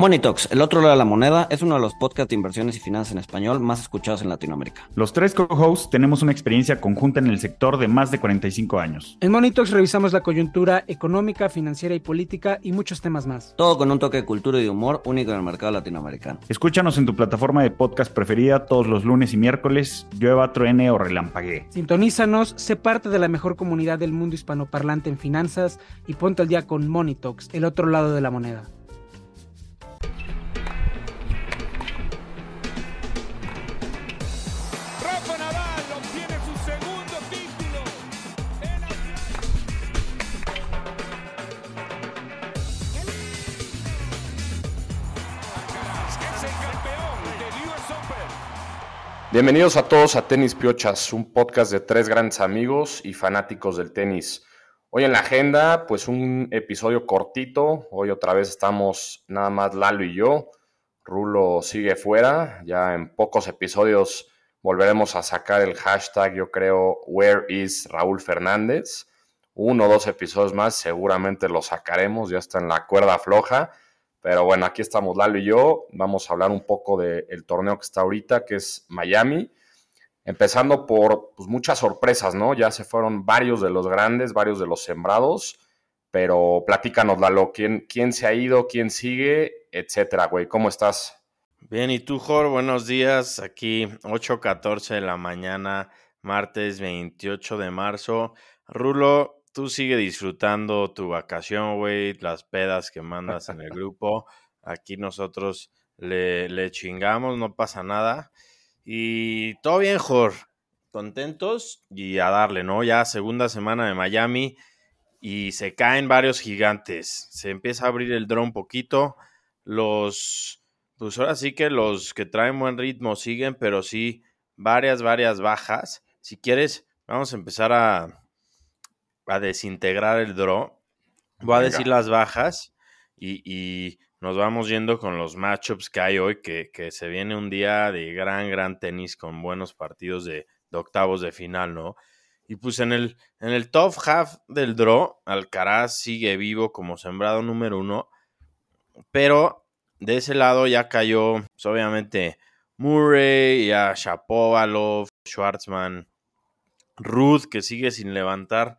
Monitox, el otro lado de la moneda, es uno de los podcasts de inversiones y finanzas en español más escuchados en Latinoamérica. Los tres co-hosts tenemos una experiencia conjunta en el sector de más de 45 años. En Monitox revisamos la coyuntura económica, financiera y política y muchos temas más. Todo con un toque de cultura y de humor único en el mercado latinoamericano. Escúchanos en tu plataforma de podcast preferida todos los lunes y miércoles, llueva, truene o relampaguee. Sintonízanos, sé parte de la mejor comunidad del mundo hispanoparlante en finanzas y ponte al día con Monitox, el otro lado de la moneda. Bienvenidos a todos a Tenis Piochas, un podcast de tres grandes amigos y fanáticos del tenis. Hoy en la agenda, pues un episodio cortito. Hoy otra vez estamos nada más Lalo y yo. Rulo sigue fuera. Ya en pocos episodios volveremos a sacar el hashtag, yo creo, Where is Raúl Fernández. Uno o dos episodios más seguramente lo sacaremos, ya está en la cuerda floja. Pero bueno, aquí estamos Lalo y yo. Vamos a hablar un poco del torneo que está ahorita, que es Miami. Empezando por pues, muchas sorpresas, ¿no? Ya se fueron varios de los grandes, varios de los sembrados. Pero platícanos, Lalo, ¿quién, quién se ha ido, quién sigue, etcétera, güey? ¿Cómo estás? Bien, ¿y tú, Jor? Buenos días. Aquí 8.14 de la mañana, martes 28 de marzo. Rulo, tú sigue disfrutando tu vacación, güey, las pedas que mandas en el grupo. Aquí nosotros le, chingamos, no pasa nada. Y todo bien, Jor. Contentos y a darle, ¿no? Ya segunda semana de Miami y se caen varios gigantes. Se empieza a abrir el drone un poquito. Los, pues ahora sí que los que traen buen ritmo siguen, pero sí varias, varias bajas. Si quieres, vamos a empezar a, a desintegrar el draw. Voy a decir las bajas y, nos vamos yendo con los matchups que hay hoy, que, se viene un día de gran, gran tenis con buenos partidos de, octavos de final, ¿no? Y pues en el, en el top half del draw, Alcaraz sigue vivo como sembrado número uno, pero de ese lado ya cayó, pues obviamente, Murray, ya Shapovalov, Schwartzman, Ruth, que sigue sin levantar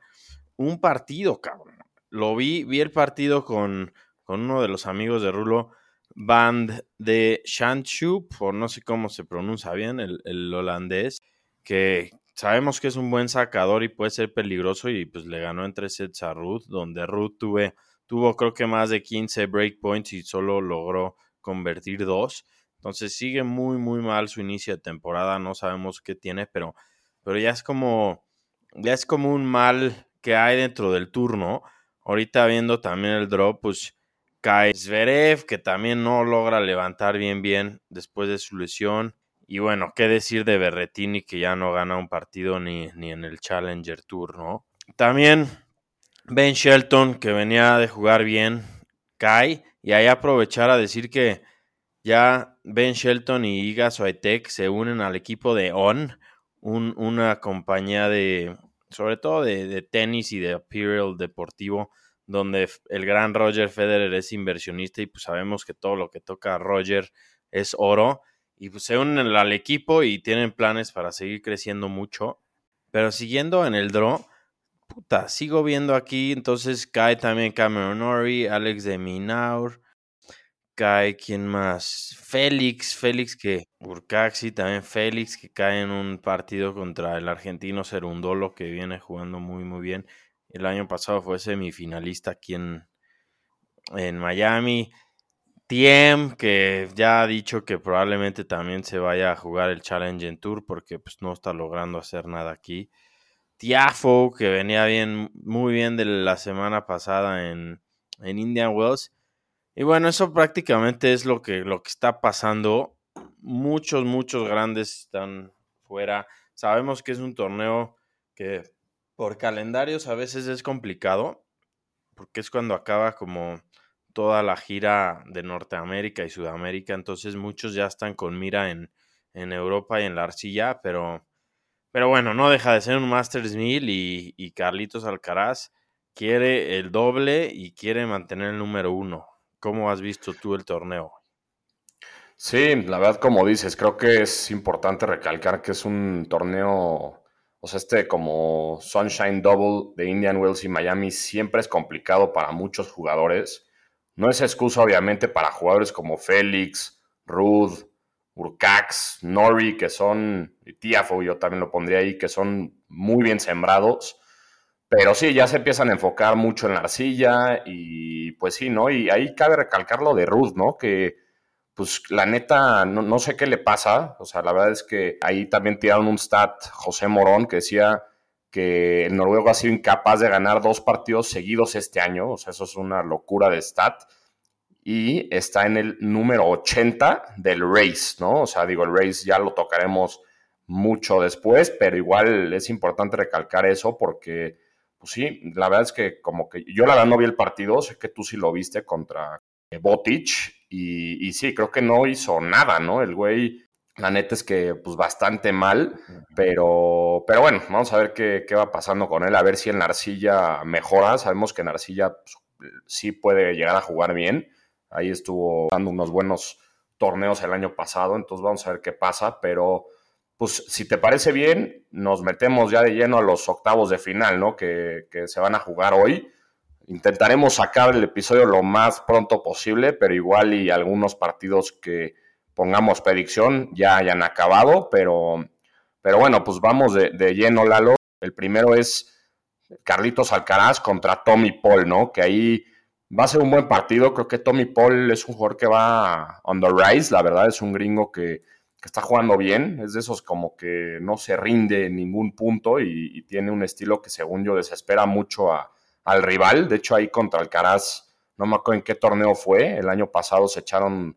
un partido, cabrón. Lo vi, vi el partido con, con uno de los amigos de Rulo, Band de Shanchup, o no sé cómo se pronuncia bien, el, holandés, que sabemos que es un buen sacador y puede ser peligroso y pues le ganó en tres sets a Ruth, donde Ruth tuve, tuvo creo que más de 15 breakpoints y solo logró convertir dos. Entonces sigue muy, muy mal su inicio de temporada, no sabemos qué tiene, pero, pero ya es como, ya es como un mal que hay dentro del turno. Ahorita viendo también el drop, pues cae Zverev, que también no logra levantar bien bien después de su lesión. Y bueno, qué decir de Berretini, que ya no gana un partido ni, ni en el Challenger Tour, ¿no? También Ben Shelton, que venía de jugar bien, cae. Y ahí aprovechar a decir que ya Ben Shelton y Iga Swiatek se unen al equipo de ON, una compañía de sobre todo de, tenis y de apparel deportivo, donde el gran Roger Federer es inversionista y pues sabemos que todo lo que toca a Roger es oro. Y pues se unen al equipo y tienen planes para seguir creciendo mucho. Pero siguiendo en el draw, puta, sigo viendo aquí, entonces cae también Cameron Ori, Alex de Minaur, cae, ¿quién más? Félix, Félix que, Urcaxi, también Félix que cae en un partido contra el argentino Cerundolo que viene jugando muy muy bien. El año pasado fue semifinalista aquí en, en Miami. Tiem, que ya ha dicho que probablemente también se vaya a jugar el Challenge Tour porque pues, no está logrando hacer nada aquí. Tiafo, que venía bien, muy bien de la semana pasada en, en Indian Wells y bueno, eso prácticamente es lo que, lo que está pasando. Muchos, muchos grandes están fuera. Sabemos que es un torneo que por calendarios a veces es complicado, porque es cuando acaba como toda la gira de Norteamérica y Sudamérica, entonces muchos ya están con mira en, en Europa y en la arcilla, pero, pero bueno, no deja de ser un Masters 1000 y, y Carlitos Alcaraz quiere el doble y quiere mantener el número uno. ¿Cómo has visto tú el torneo? Sí, la verdad, como dices, creo que es importante recalcar que es un torneo, o sea, este como Sunshine Double de Indian Wells y Miami siempre es complicado para muchos jugadores. No es excusa, obviamente, para jugadores como Félix, Ruth, Urcax, Nori, que son, y Tiafo, yo también lo pondría ahí, que son muy bien sembrados. Pero sí, ya se empiezan a enfocar mucho en la arcilla y pues sí, ¿no? Y ahí cabe recalcar lo de Ruth, ¿no? Que pues la neta, no, sé qué le pasa. O sea, la verdad es que ahí también tiraron un stat José Morón que decía que el noruego ha sido incapaz de ganar dos partidos seguidos este año. O sea, eso es una locura de stat. Y está en el número 80 del race, ¿no? O sea, digo, el race ya lo tocaremos mucho después, pero igual es importante recalcar eso porque, pues sí, la verdad es que como que yo la verdad no vi el partido, sé que tú sí lo viste contra Botic y, sí, creo que no hizo nada, ¿no? El güey, la neta es que pues bastante mal, pero, pero bueno, vamos a ver qué, va pasando con él, a ver si en la arcilla mejora. Sabemos que en arcilla pues, sí puede llegar a jugar bien. Ahí estuvo dando unos buenos torneos el año pasado, entonces vamos a ver qué pasa, pero pues si te parece bien, nos metemos ya de lleno a los octavos de final, ¿no? Que, que se van a jugar hoy. Intentaremos sacar el episodio lo más pronto posible, pero igual y algunos partidos que pongamos predicción ya hayan acabado, pero, pero bueno, pues vamos de, lleno, Lalo. El primero es Carlitos Alcaraz contra Tommy Paul, ¿no? Que ahí va a ser un buen partido. Creo que Tommy Paul es un jugador que va on the rise, la verdad, es un gringo que, está jugando bien. Es de esos como que no se rinde en ningún punto y tiene un estilo que, según yo, desespera mucho a, al rival. De hecho, ahí contra Alcaraz, no me acuerdo en qué torneo fue. El año pasado se echaron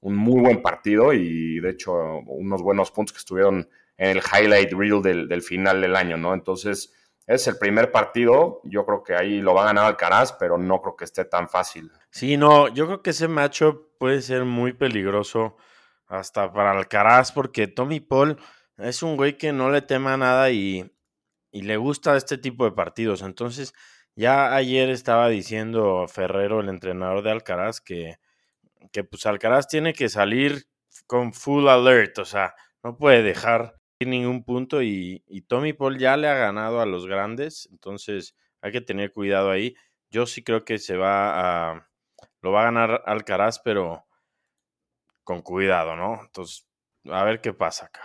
un muy buen partido y de hecho unos buenos puntos que estuvieron en el highlight reel del, final del año, ¿no? Entonces, es el primer partido. Yo creo que ahí lo va a ganar Alcaraz, pero no creo que esté tan fácil. Sí, no, yo creo que ese macho puede ser muy peligroso hasta para Alcaraz, porque Tommy Paul es un güey que no le tema nada y, y le gusta este tipo de partidos. Entonces, ya ayer estaba diciendo Ferrero, el entrenador de Alcaraz, que, que pues Alcaraz tiene que salir con full alert, o sea, no puede dejar ningún punto y, y, Tommy Paul ya le ha ganado a los grandes, entonces hay que tener cuidado ahí. Yo sí creo que se va a, lo va a ganar Alcaraz, pero con cuidado, ¿no? Entonces, a ver qué pasa acá.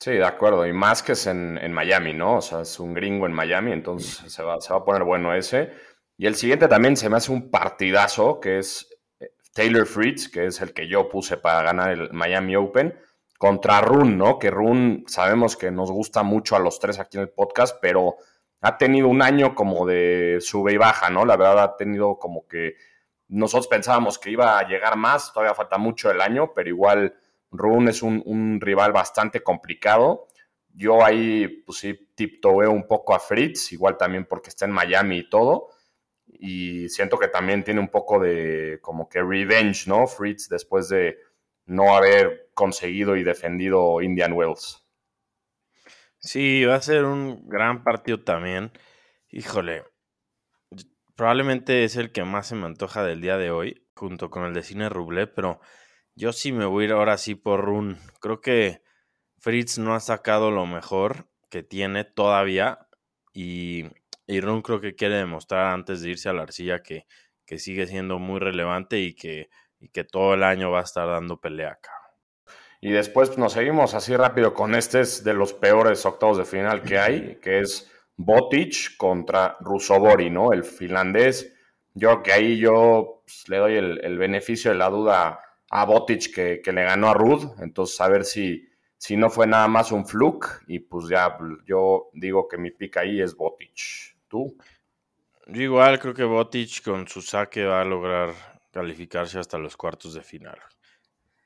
Sí, de acuerdo. Y más que es en, Miami, ¿no? O sea, es un gringo en Miami, entonces se va, se va a poner bueno ese. Y el siguiente también se me hace un partidazo, que es eh, Taylor Fritz, que es el que yo puse para ganar el Miami Open, contra Run, ¿no? Que Run sabemos que nos gusta mucho a los tres aquí en el podcast, pero ha tenido un año como de sube y baja, ¿no? La verdad ha tenido como que nosotros pensábamos que iba a llegar más, todavía falta mucho el año, pero igual Rune es un, rival bastante complicado. Yo ahí, pues sí, tiptoeo un poco a Fritz, igual también porque está en Miami y todo. Y siento que también tiene un poco de como que revenge, ¿no? Fritz después de no haber conseguido y defendido Indian Wells. Sí, va a ser un gran partido también. Híjole, probablemente es el que más se me antoja del día de hoy, junto con el de Cine Ruble, pero yo sí me voy a ir ahora sí por Run. Creo que Fritz no ha sacado lo mejor que tiene todavía y, y Run creo que quiere demostrar antes de irse a la arcilla que, que sigue siendo muy relevante y que, y que todo el año va a estar dando pelea acá. Y después nos seguimos así rápido con este es de los peores octavos de final que hay, que es Botic contra Rusobori, ¿no? El finlandés. Yo que ahí yo pues, le doy el, el beneficio de la duda a Botic que, que, le ganó a Rud. Entonces, a ver si, si no fue nada más un fluke. Y pues ya yo digo que mi pica ahí es Botic. ¿Tú? Yo igual creo que Botic con su saque va a lograr calificarse hasta los cuartos de final.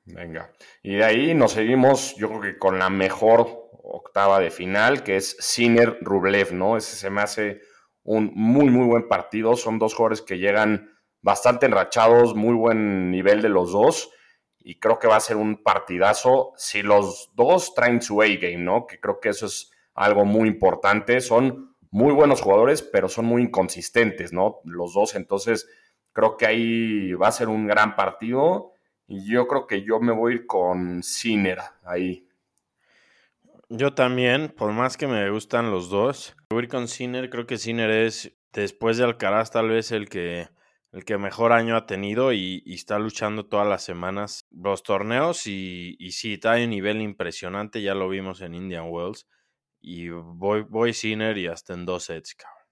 Venga. Y de ahí nos seguimos, yo creo que con la mejor octava de final, que es Sinner Rublev, ¿no? Ese se me hace un muy, muy buen partido. Son dos jugadores que llegan bastante enrachados, muy buen nivel de los dos y creo que va a ser un partidazo si los dos traen su A-game, ¿no? Que creo que eso es algo muy importante. Son muy buenos jugadores, pero son muy inconsistentes, ¿no? Los dos, entonces Creo que ahí va a ser un gran partido y yo creo que yo me voy a ir con Sinner ahí. Yo también, por más que me gustan los dos, voy con Sinner. Creo que Sinner es, después de Alcaraz, tal vez el que, el que mejor año ha tenido y, está luchando todas las semanas los torneos. Y, sí, trae un nivel impresionante, ya lo vimos en Indian Wells. Y voy, voy Sinner y hasta en dos sets, cabrón.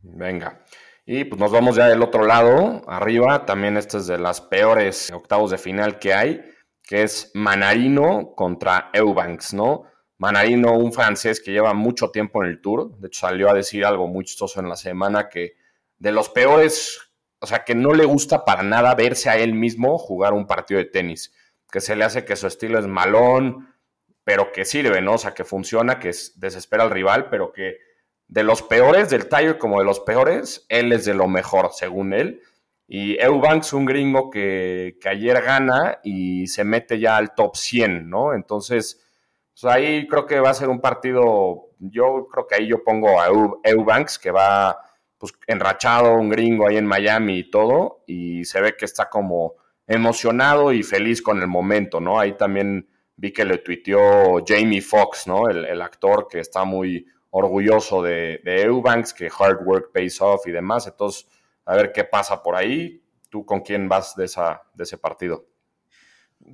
Venga. Y pues nos vamos ya del otro lado, arriba. También este es de las peores octavos de final que hay, que es Manarino contra Eubanks, ¿no? Manarino, un francés que lleva mucho tiempo en el tour, de hecho salió a decir algo muy chistoso en la semana que de los peores, o sea, que no le gusta para nada verse a él mismo jugar un partido de tenis, que se le hace que su estilo es malón, pero que sirve, ¿no? O sea, que funciona, que desespera al rival, pero que de los peores del Tiger como de los peores, él es de lo mejor, según él. Y Eubanks, un gringo que, que ayer gana y se mete ya al top 100, ¿no? Entonces ahí creo que va a ser un partido, yo creo que ahí yo pongo a Eubanks, que va pues, enrachado, un gringo ahí en Miami y todo, y se ve que está como emocionado y feliz con el momento, ¿no? Ahí también vi que le tuiteó Jamie Foxx, ¿no? El, actor que está muy orgulloso de, de, Eubanks, que hard work pays off y demás. Entonces, a ver qué pasa por ahí. ¿Tú con quién vas de, esa, de ese partido?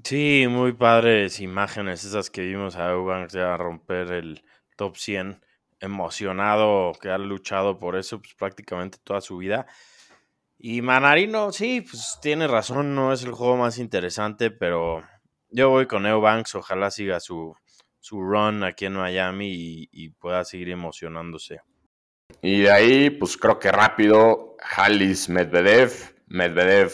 Sí, muy padres imágenes esas que vimos a Eubanks ya romper el top 100. Emocionado que ha luchado por eso pues, prácticamente toda su vida. Y Manarino, sí, pues tiene razón, no es el juego más interesante, pero yo voy con Eubanks, ojalá siga su, su run aquí en Miami y, y, pueda seguir emocionándose. Y de ahí, pues creo que rápido, Halis Medvedev, Medvedev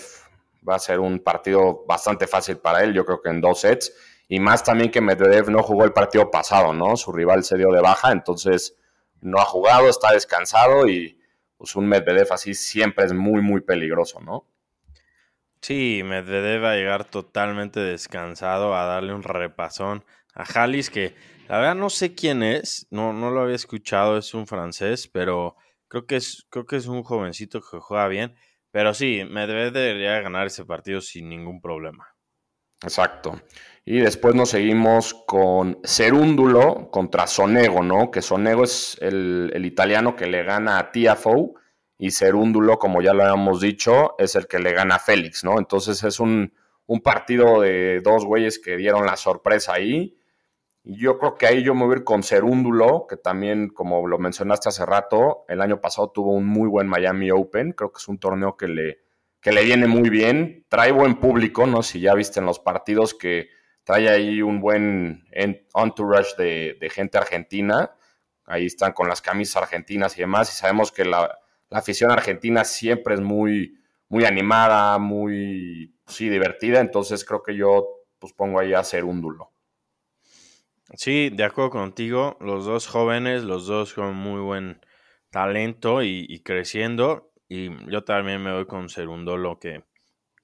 va a ser un partido bastante fácil para él, yo creo que en dos sets. Y más también que Medvedev no jugó el partido pasado, ¿no? Su rival se dio de baja, entonces no ha jugado, está descansado y pues un Medvedev así siempre es muy, muy peligroso, ¿no? Sí, Medvedev va a llegar totalmente descansado a darle un repasón a Halis, que la verdad no sé quién es, no, no lo había escuchado, es un francés, pero creo que es, creo que es un jovencito que juega bien. Pero sí, Medvedev debería ganar ese partido sin ningún problema. Exacto. Y después nos seguimos con Cerúndulo contra Sonego, ¿no? Que Sonego es el, italiano que le gana a Tiafoe y Cerúndulo, como ya lo habíamos dicho, es el que le gana a Félix, ¿no? Entonces es un, un partido de dos güeyes que dieron la sorpresa ahí yo creo que ahí yo me voy a ir con Cerúndulo, que también, como lo mencionaste hace rato, el año pasado tuvo un muy buen Miami Open. Creo que es un torneo que le, que le viene muy bien. Trae buen público, ¿no? Si ya viste en los partidos que trae ahí un buen entourage de, gente argentina. Ahí están con las camisas argentinas y demás. Y sabemos que la, la afición argentina siempre es muy, muy animada, muy, sí, divertida. Entonces creo que yo pues pongo ahí a Cerúndulo. Sí, de acuerdo contigo. Los dos jóvenes, los dos con muy buen talento y, creciendo. Y yo también me voy con Serundolo, que,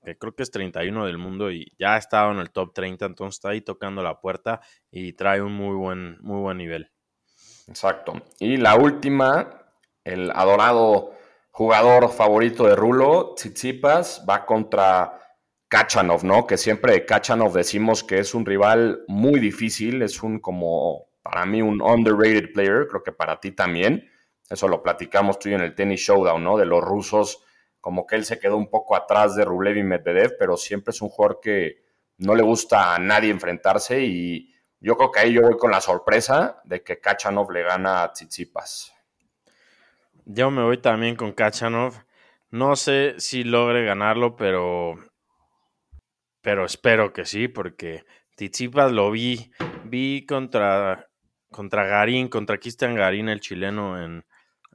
que creo que es 31 del mundo y ya ha estado en el top 30, entonces está ahí tocando la puerta y trae un muy buen, muy buen nivel. Exacto. Y la última, el adorado jugador favorito de Rulo, Tsitsipas, va contra Kachanov, ¿no? Que siempre de Kachanov decimos que es un rival muy difícil, es un como, para mí, un underrated player, creo que para ti también. Eso lo platicamos tú y en el Tennis Showdown, ¿no? De los rusos, como que él se quedó un poco atrás de Rublev y Medvedev, pero siempre es un jugador que no le gusta a nadie enfrentarse y yo creo que ahí yo voy con la sorpresa de que Kachanov le gana a Tsitsipas. Yo me voy también con Kachanov. No sé si logre ganarlo, pero pero espero que sí, porque Tizipas lo vi, vi contra, contra Garín, contra Cristian Garín, el chileno, en,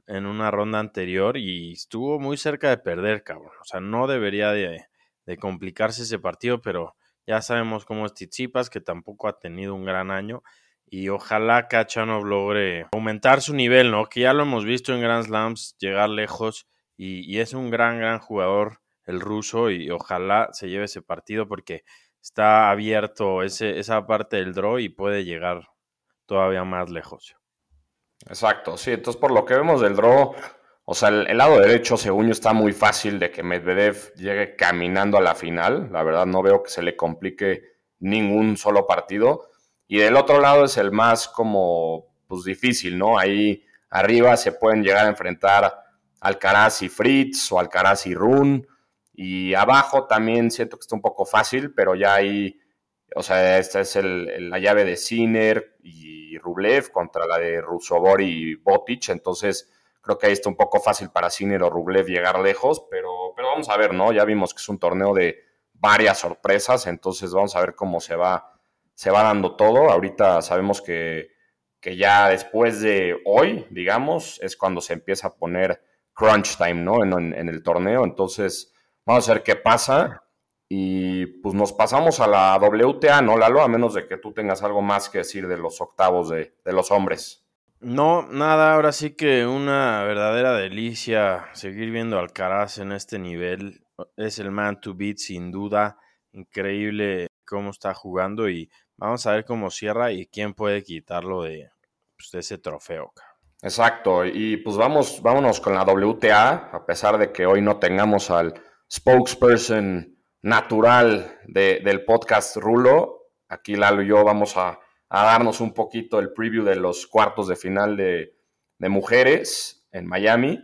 en una ronda anterior y estuvo muy cerca de perder, cabrón. O sea, no debería de, de complicarse ese partido, pero ya sabemos cómo es Tizipas, que tampoco ha tenido un gran año. Y ojalá Kachanov logre aumentar su nivel, ¿no? Que ya lo hemos visto en Grand Slams, llegar lejos. Y, y es un gran, gran jugador el ruso y ojalá se lleve ese partido porque está abierto ese, esa parte del draw y puede llegar todavía más lejos. Exacto, sí, entonces por lo que vemos del draw, O sea, el, lado derecho, según yo, está muy fácil de que Medvedev llegue caminando a la final. La verdad, no veo que se le complique ningún solo partido. Y del otro lado es el más como, pues difícil, ¿no? Ahí arriba se pueden llegar a enfrentar Alcaraz y Fritz o Alcaraz y Run. Y abajo también siento que está un poco fácil, pero ya hay, o sea, esta es la llave de Sinner y Rublev contra la de Rusovor y Botic. Entonces, creo que ahí está un poco fácil para Sinner o Rublev llegar lejos, pero, pero vamos a ver, ¿no? Ya vimos que es un torneo de varias sorpresas, entonces vamos a ver cómo se va, se va dando todo. Ahorita sabemos que, que ya después de hoy, digamos, es cuando se empieza a poner crunch time, ¿no? En, el torneo. Entonces, vamos a ver qué pasa. Y pues nos pasamos a la WTA, ¿no, Lalo? A menos de que tú tengas algo más que decir de los octavos de, de los hombres. No, nada, ahora sí que una verdadera delicia seguir viendo al Alcaraz en este nivel. Es el man to beat sin duda. Increíble cómo está jugando y vamos a ver cómo cierra y quién puede quitarlo de, pues, de ese trofeo. Exacto, y pues vamos, vámonos con la WTA, a pesar de que hoy no tengamos al spokesperson natural del podcast Rulo. Aquí Lalo y yo vamos a, darnos un poquito el preview de los cuartos de final de, de mujeres en Miami.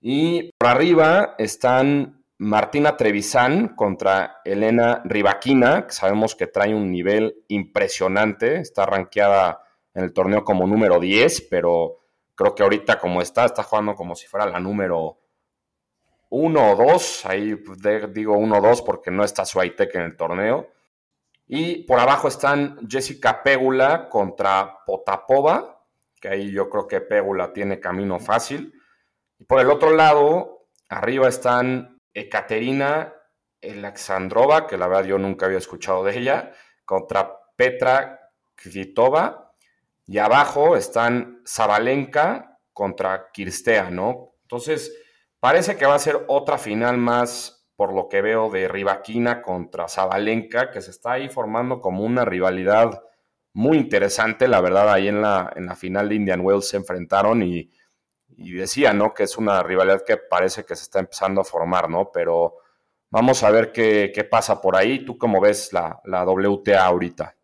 Y por arriba están Martina Trevisan contra Elena Rivaquina, que sabemos que trae un nivel impresionante, está rankeada en el torneo como número 10, pero Creo que ahorita como está, está jugando como si fuera la número uno o dos. Ahí digo uno o dos porque no está Suaytec en el torneo. Y por abajo están Jessica Pégula contra Potapova, que ahí yo creo que Pégula tiene camino fácil. Y por el otro lado, arriba están Ekaterina Alexandrova, que la verdad yo nunca había escuchado de ella, contra Petra Kvitova y abajo están Zabalenka contra Kirstea, ¿no? Entonces, parece que va a ser otra final más, por lo que veo, de Rivaquina contra Zabalenka, que se está ahí formando como una rivalidad muy interesante. La verdad, ahí en la, en la final de Indian Wells se enfrentaron y, decía, ¿no? Que es una rivalidad que parece que se está empezando a formar, ¿no? Pero vamos a ver qué, pasa por ahí. ¿Tú cómo ves la, la WTA ahorita?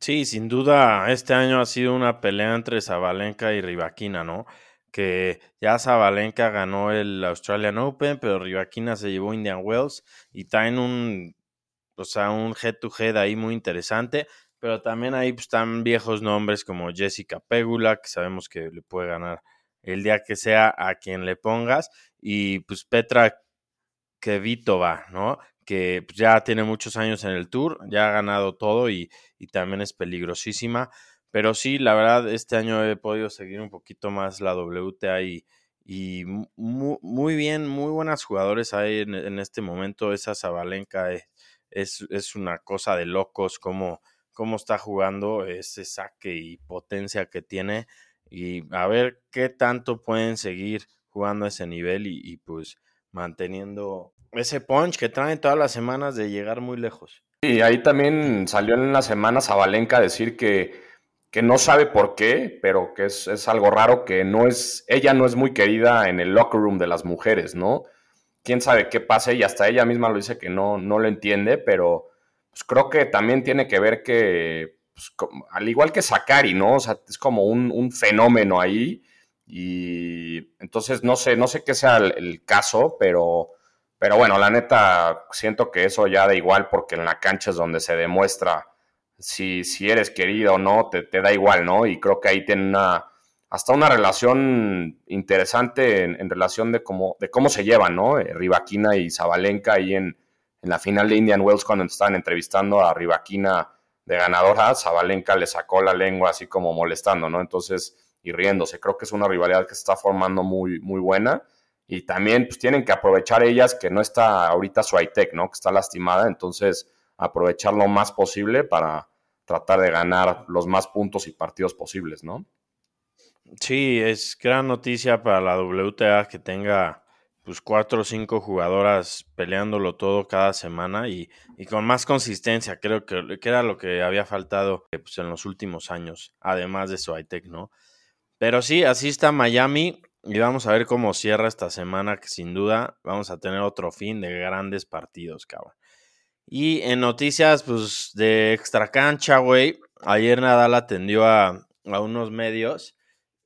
Sí, sin duda, este año ha sido una pelea entre Zabalenka y Rivaquina, ¿no? Que ya Zabalenka ganó el Australian Open, pero Rivaquina se llevó Indian Wells y en un, o sea, un head-to-head ahí muy interesante, pero también ahí pues, están viejos nombres como Jessica Pegula, que sabemos que le puede ganar el día que sea a quien le pongas, y pues Petra Kvitova, ¿no? que pues, ya tiene muchos años en el tour, ya ha ganado todo y, también es peligrosísima. Pero sí, la verdad, este año he podido seguir un poquito más la WTA y, y muy, bien, muy buenas jugadores hay en, este momento. Esa Zabalenka es, es, una cosa de locos cómo, cómo está jugando, ese saque y potencia que tiene. Y a ver qué tanto pueden seguir jugando a ese nivel y, y pues manteniendo ese punch que traen todas las semanas de llegar muy lejos. Y ahí también salió en las semanas a Valenca decir que, que no sabe por qué, pero que es, algo raro, que no es, ella no es muy querida en el locker room de las mujeres, ¿no? Quién sabe qué pasa y hasta ella misma lo dice que no, no lo entiende, pero pues creo que también tiene que ver que, pues, al igual que Sakari, ¿no? O sea, es como un, un fenómeno ahí y entonces no sé, no sé qué sea el caso, pero pero bueno, la neta, siento que eso ya da igual porque en la cancha es donde se demuestra si, si eres querido o no, te, da igual, ¿no? Y creo que ahí tiene una, hasta una relación interesante en, relación de cómo, de cómo se llevan, ¿no? Eh, Rivaquina y Zabalenka ahí en, en, la final de Indian Wells cuando estaban entrevistando a Rivaquina de ganadora, Zabalenka le sacó la lengua así como molestando, ¿no? Entonces, y riéndose. Creo que es una rivalidad que se está formando muy, muy buena y también pues, tienen que aprovechar ellas que no está ahorita su ITEC, ¿no? Que está lastimada, entonces aprovechar lo más posible para tratar de ganar los más puntos y partidos posibles, ¿no? Sí, es gran noticia para la WTA que tenga pues cuatro o cinco jugadoras peleándolo todo cada semana y, con más consistencia, creo que, que, era lo que había faltado pues, en los últimos años, además de su ITEC, ¿no? Pero sí, así está Miami y vamos a ver cómo cierra esta semana, que sin duda vamos a tener otro fin de grandes partidos, cabrón. Y en noticias, pues, de extra cancha, güey, ayer Nadal atendió a, a unos medios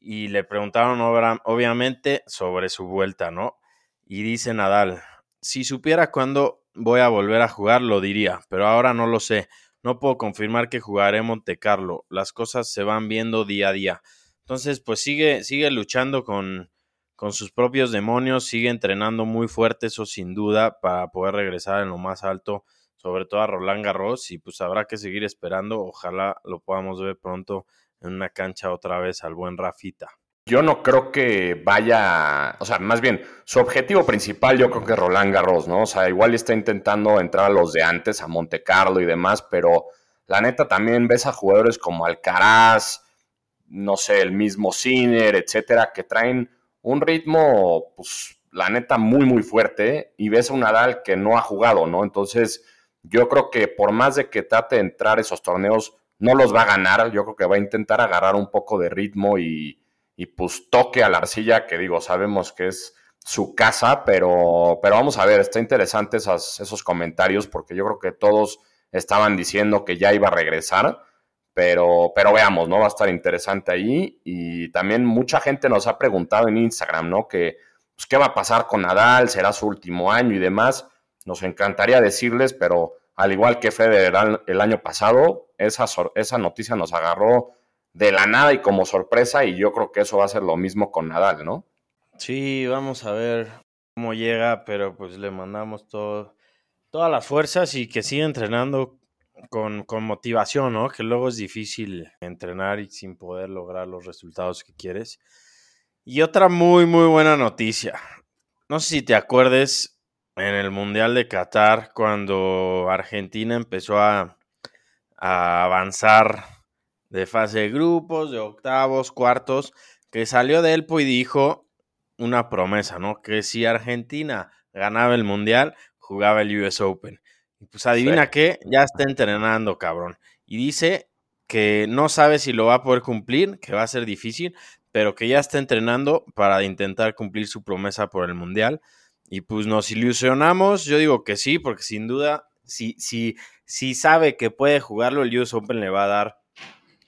y le preguntaron obviamente sobre su vuelta, ¿no? Y dice Nadal, si supiera cuándo voy a volver a jugar, lo diría, pero ahora no lo sé. No puedo confirmar que jugaré Monte Carlo. Las cosas se van viendo día a día. Entonces, pues sigue, sigue luchando con, con sus propios demonios, sigue entrenando muy fuerte, eso sin duda, para poder regresar en lo más alto, sobre todo a Roland Garros, y pues habrá que seguir esperando. Ojalá lo podamos ver pronto en una cancha otra vez al buen Rafita. Yo no creo que vaya, o sea, más bien, su objetivo principal yo creo que Roland Garros, ¿no? O sea, igual está intentando entrar a los de antes, a Monte Carlo y demás, pero la neta también ves a jugadores como Alcaraz, no sé, el mismo Sinner, etcétera, que traen un ritmo, pues, la neta, muy, muy fuerte, y ves a un Nadal que no ha jugado, ¿no? Entonces, yo creo que por más de que trate de entrar esos torneos, no los va a ganar, yo creo que va a intentar agarrar un poco de ritmo y, pues toque a la arcilla, que digo, sabemos que es su casa, pero, pero vamos a ver, está interesante esos comentarios porque yo creo que todos estaban diciendo que ya iba a regresar, pero, pero veamos, ¿no? Va a estar interesante ahí y también mucha gente nos ha preguntado en Instagram, ¿no? Que, pues, ¿qué va a pasar con Nadal? ¿Será su último año y demás? Nos encantaría decirles, pero al igual que Federer el año pasado, esa, esa noticia nos agarró de la nada y como sorpresa y yo creo que eso va a ser lo mismo con Nadal, ¿no? Sí, vamos a ver cómo llega, pero pues le mandamos todo, todas las fuerzas y que siga entrenando con, con, motivación, ¿no? Que luego es difícil entrenar y sin poder lograr los resultados que quieres. Y otra muy, muy buena noticia. No sé si te acuerdes, en el Mundial de Qatar cuando Argentina empezó a, avanzar de fase de grupos, de octavos, cuartos, que salió de Elpo y dijo una promesa, ¿no? Que si Argentina ganaba el Mundial, jugaba el US Open. Y pues adivina qué, ya está entrenando, cabrón. Y dice que no sabe si lo va a poder cumplir, que va a ser difícil, pero que ya está entrenando para intentar cumplir su promesa por el Mundial. Y pues nos ilusionamos, yo digo que sí, porque sin duda, si, si, si sabe que puede jugarlo, el US Open le va a dar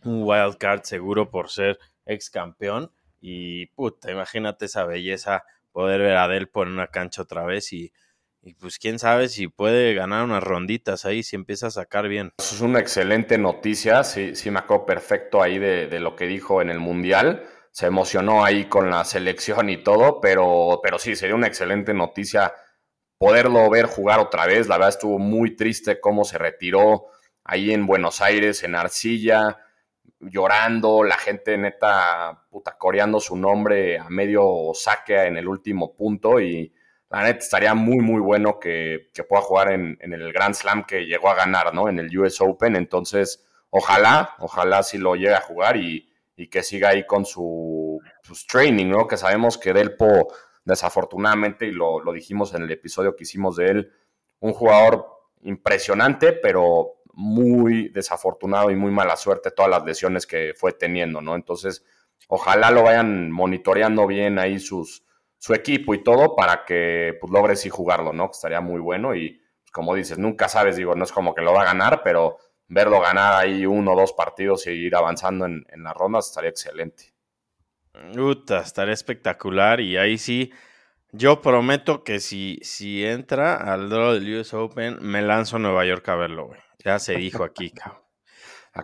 un wild card seguro por ser ex campeón. Y puta, imagínate esa belleza, poder ver a Delpo en una cancha otra vez y, y pues quién sabe si puede ganar unas ronditas ahí, si empieza a sacar bien. Eso es una excelente noticia, sí, sí me acuerdo perfecto ahí de lo que dijo en el Mundial se emocionó ahí con la selección y todo, pero, pero sí, sería una excelente noticia poderlo ver jugar otra vez. La verdad estuvo muy triste cómo se retiró ahí en Buenos Aires, en Arcilla, llorando, la gente neta puta coreando su nombre a medio saque en el último punto y la neta estaría muy muy bueno que, pueda jugar en, en, el Grand Slam que llegó a ganar, ¿no? En el US Open, entonces ojalá, ojalá si lo llegue a jugar y y que siga ahí con su pues, training, ¿no? Que sabemos que Delpo, desafortunadamente, y lo, dijimos en el episodio que hicimos de él, un jugador impresionante, pero muy desafortunado y muy mala suerte todas las lesiones que fue teniendo, ¿no? Entonces, ojalá lo vayan monitoreando bien ahí sus, su equipo y todo para que pues, logre sí jugarlo, ¿no? Que estaría muy bueno y, pues, como dices, nunca sabes, digo, no es como que lo va a ganar, pero verlo ganar ahí uno o dos partidos y ir avanzando en, en las rondas estaría excelente. Uta, estaría espectacular y ahí sí, yo prometo que si, si entra al draw del US Open, me lanzo a Nueva York a verlo, güey. Ya se dijo aquí, cabrón.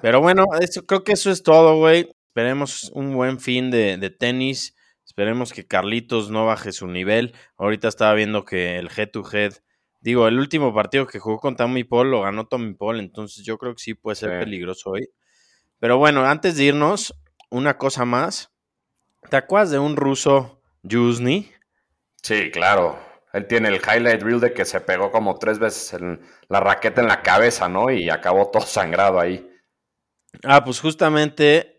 Pero bueno, eso, creo que eso es todo, güey. Esperemos un buen fin de, de tenis. Esperemos que Carlitos no baje su nivel. Ahorita estaba viendo que el head-to-head Digo, el último partido que jugó con Tommy Paul lo ganó Tommy Paul, entonces yo creo que sí puede ser peligroso hoy. Pero bueno, antes de irnos, una cosa más. ¿Te acuerdas de un ruso, Yuzny? Sí, claro. Él tiene el highlight reel de que se pegó como tres veces en la raqueta en la cabeza, ¿no? Y acabó todo sangrado ahí. Ah, pues justamente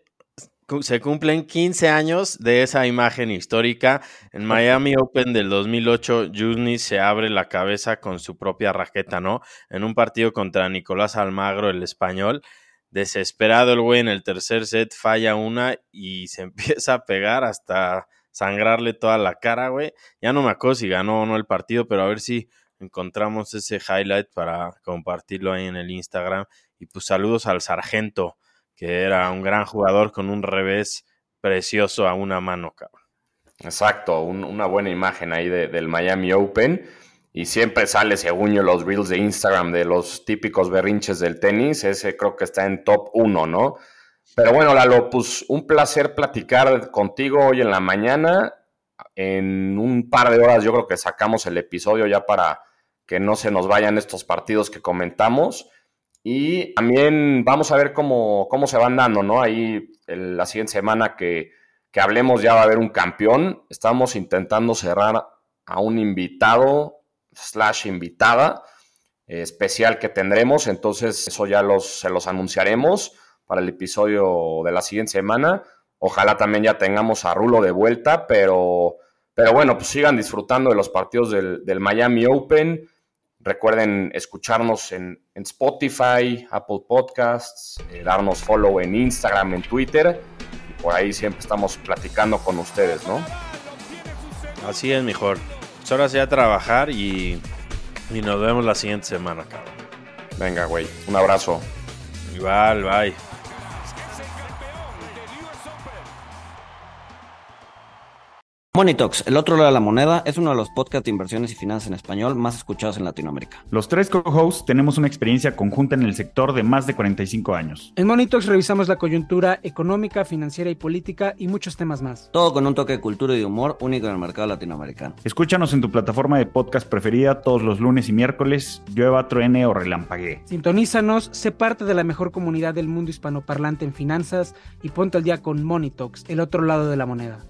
se cumplen 15 años de esa imagen histórica. En Miami Open del 2008, Jusni se abre la cabeza con su propia raqueta, ¿no? En un partido contra Nicolás Almagro, el español. Desesperado el güey en el tercer set, falla una y se empieza a pegar hasta sangrarle toda la cara, güey. Ya no me acuerdo si ganó o no el partido, pero a ver si encontramos ese highlight para compartirlo ahí en el Instagram. Y pues saludos al sargento, que era un gran jugador con un revés precioso a una mano, cabrón. Exacto, una buena imagen ahí del Miami Open. Y siempre sale, según yo, los reels de Instagram de los típicos berrinches del tenis. Ese creo que está en top 1, ¿no? Pero bueno, Lalo, pues un placer platicar contigo hoy en la mañana. En un par de horas yo creo que sacamos el episodio ya para que no se nos vayan estos partidos que comentamos. Y también vamos a ver cómo, cómo se van dando, ¿no? Ahí la siguiente semana que, que hablemos ya va a haber un campeón. Estamos intentando cerrar a un invitado slash invitada eh, especial que tendremos. Entonces, eso ya los, se los anunciaremos para el episodio de la siguiente semana. Ojalá también ya tengamos a Rulo de vuelta, pero, pero bueno, pues sigan disfrutando de los partidos del, Miami Open. Recuerden escucharnos en, Spotify, Apple Podcasts, eh, darnos follow en Instagram, en Twitter. Y por ahí siempre estamos platicando con ustedes, ¿no? Así es, mejor. Es hora de trabajar y, y nos vemos la siguiente semana, cabrón. Venga, güey. Un abrazo. Igual, bye. Monitox, el otro lado de la moneda, es uno de los podcasts de inversiones y finanzas en español más escuchados en Latinoamérica. Los tres co-hosts tenemos una experiencia conjunta en el sector de más de 45 años. En Monitox revisamos la coyuntura económica, financiera y política y muchos temas más. Todo con un toque de cultura y de humor único en el mercado latinoamericano. Escúchanos en tu plataforma de podcast preferida todos los lunes y miércoles, llueva, truene o relampaguee. Sintonízanos, sé parte de la mejor comunidad del mundo hispanoparlante en finanzas y ponte al día con Monitox, el otro lado de la moneda.